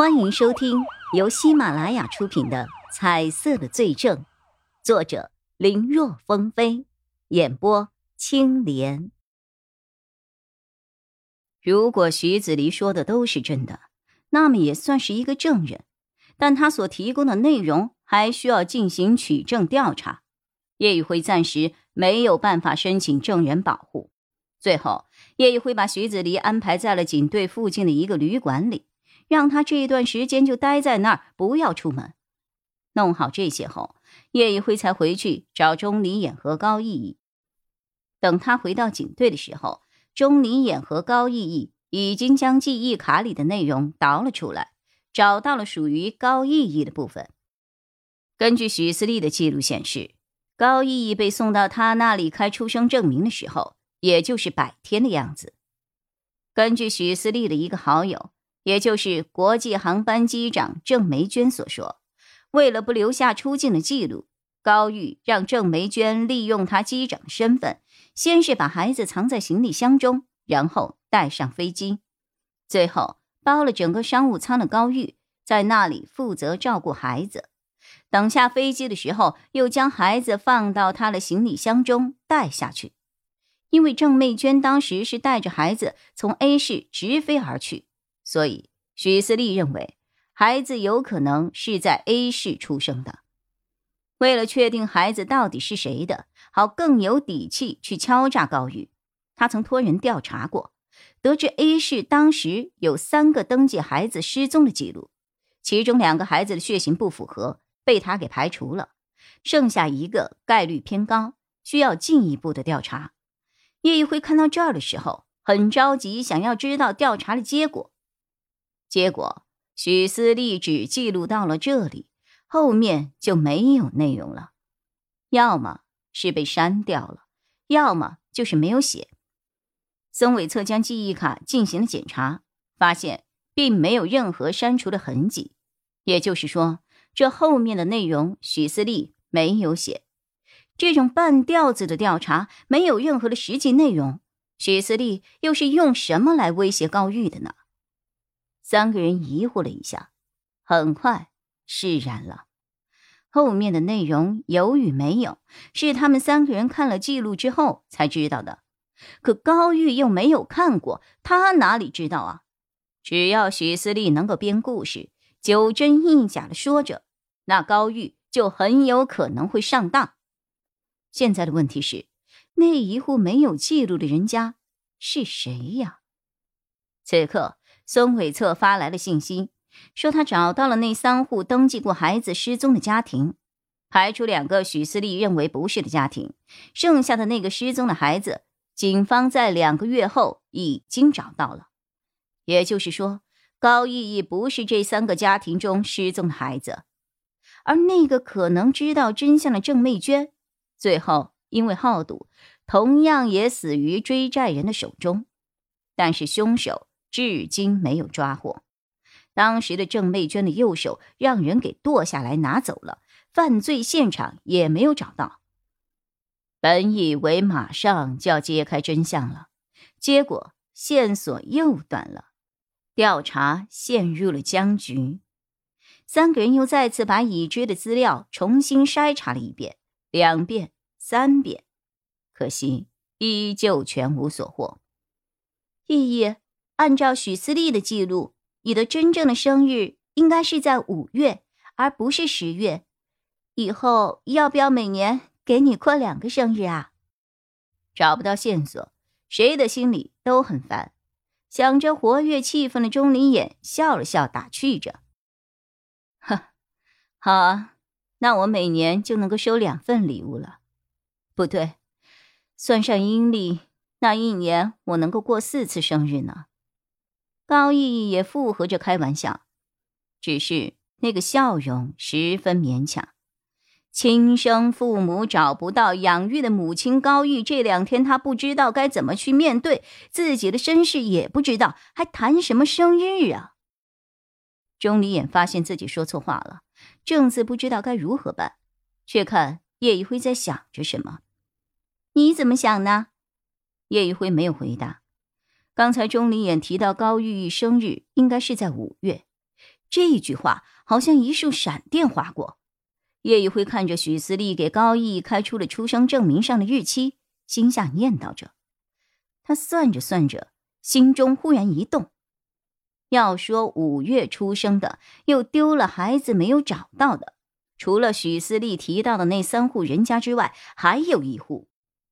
欢迎收听由喜马拉雅出品的《彩色的罪证》，作者林若风飞，演播青莲。如果徐子离说的都是真的，那么也算是一个证人，但他所提供的内容还需要进行取证调查，叶宇辉暂时没有办法申请证人保护。最后，叶宇辉把徐子离安排在了警队附近的一个旅馆里。让他这一段时间就待在那儿，不要出门。弄好这些后，叶一辉才回去找钟离眼和高逸逸。等他回到警队的时候，钟离眼和高逸逸已经将记忆卡里的内容导了出来，找到了属于高逸逸的部分。根据许思丽的记录显示，高逸逸被送到他那里开出生证明的时候，也就是百天的样子。根据许思丽的一个好友。也就是国际航班机长郑梅娟所说，为了不留下出境的记录，高玉让郑梅娟利用他机长的身份，先是把孩子藏在行李箱中，然后带上飞机，最后包了整个商务舱的高玉在那里负责照顾孩子。等下飞机的时候，又将孩子放到他的行李箱中带下去。因为郑梅娟当时是带着孩子从 A 市直飞而去。所以，许思利认为孩子有可能是在 A 市出生的。为了确定孩子到底是谁的，好更有底气去敲诈高玉，他曾托人调查过，得知 A 市当时有三个登记孩子失踪的记录，其中两个孩子的血型不符合，被他给排除了，剩下一个概率偏高，需要进一步的调查。叶一辉看到这儿的时候，很着急，想要知道调查的结果。结果，许思利只记录到了这里，后面就没有内容了，要么是被删掉了，要么就是没有写。孙伟策将记忆卡进行了检查，发现并没有任何删除的痕迹，也就是说，这后面的内容许思利没有写。这种半吊子的调查，没有任何的实际内容，许思利又是用什么来威胁高玉的呢？三个人疑惑了一下，很快释然了。后面的内容有与没有，是他们三个人看了记录之后才知道的。可高玉又没有看过，他哪里知道啊？只要许思丽能够编故事，九真一假的说着，那高玉就很有可能会上当。现在的问题是，那一户没有记录的人家是谁呀？此刻。孙伟策发来了信息，说他找到了那三户登记过孩子失踪的家庭，排除两个许思丽认为不是的家庭，剩下的那个失踪的孩子，警方在两个月后已经找到了。也就是说，高逸逸不是这三个家庭中失踪的孩子，而那个可能知道真相的郑媚娟，最后因为好赌，同样也死于追债人的手中。但是凶手。至今没有抓获，当时的郑媚娟的右手让人给剁下来拿走了，犯罪现场也没有找到。本以为马上就要揭开真相了，结果线索又断了，调查陷入了僵局。三个人又再次把已知的资料重新筛查了一遍，两遍、三遍，可惜依旧全无所获。意义。按照许思丽的记录，你的真正的生日应该是在五月，而不是十月。以后要不要每年给你过两个生日啊？找不到线索，谁的心里都很烦。想着活跃气氛的钟离眼笑了笑，打趣着：“哼，好啊，那我每年就能够收两份礼物了。不对，算上阴历，那一年我能够过四次生日呢。”高逸逸也附和着开玩笑，只是那个笑容十分勉强。亲生父母找不到养育的母亲高玉，这两天他不知道该怎么去面对自己的身世，也不知道还谈什么生日啊！钟离眼发现自己说错话了，正自不知道该如何办，却看叶一辉在想着什么。你怎么想呢？叶一辉没有回答。刚才钟离眼提到高玉玉生日应该是在五月，这一句话好像一束闪电划过。叶一辉看着许思丽给高毅开出了出生证明上的日期，心下念叨着。他算着算着，心中忽然一动。要说五月出生的，又丢了孩子没有找到的，除了许思丽提到的那三户人家之外，还有一户，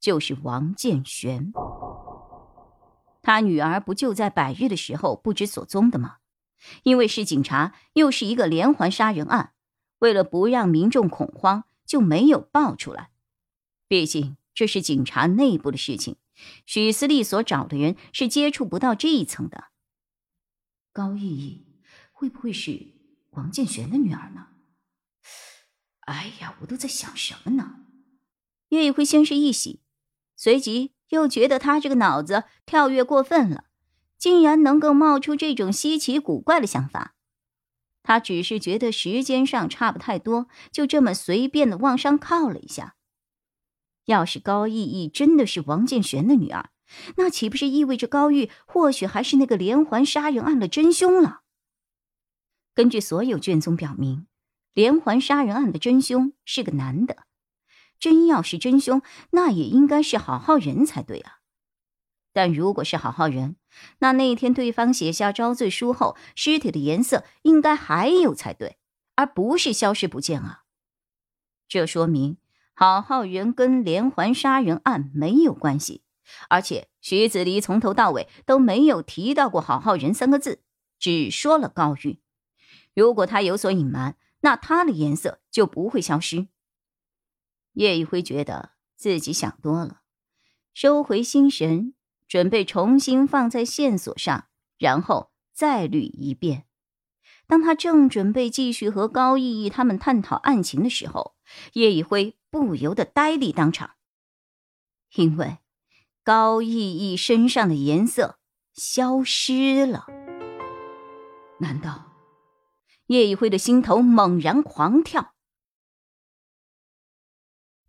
就是王建玄。他女儿不就在百日的时候不知所踪的吗？因为是警察，又是一个连环杀人案，为了不让民众恐慌，就没有爆出来。毕竟这是警察内部的事情，许思丽所找的人是接触不到这一层的。高逸逸会不会是王建玄的女儿呢？哎呀，我都在想什么呢？叶一辉先是一喜，随即。又觉得他这个脑子跳跃过分了，竟然能够冒出这种稀奇古怪的想法。他只是觉得时间上差不太多，就这么随便的往上靠了一下。要是高逸逸真的是王建玄的女儿，那岂不是意味着高玉或许还是那个连环杀人案的真凶了？根据所有卷宗表明，连环杀人案的真凶是个男的。真要是真凶，那也应该是好好人才对啊。但如果是好好人，那那天对方写下招罪书后，尸体的颜色应该还有才对，而不是消失不见啊。这说明好好人跟连环杀人案没有关系，而且徐子离从头到尾都没有提到过“好好人”三个字，只说了高玉。如果他有所隐瞒，那他的颜色就不会消失。叶一辉觉得自己想多了，收回心神，准备重新放在线索上，然后再捋一遍。当他正准备继续和高逸逸他们探讨案情的时候，叶一辉不由得呆立当场，因为高逸逸身上的颜色消失了。难道？叶一辉的心头猛然狂跳。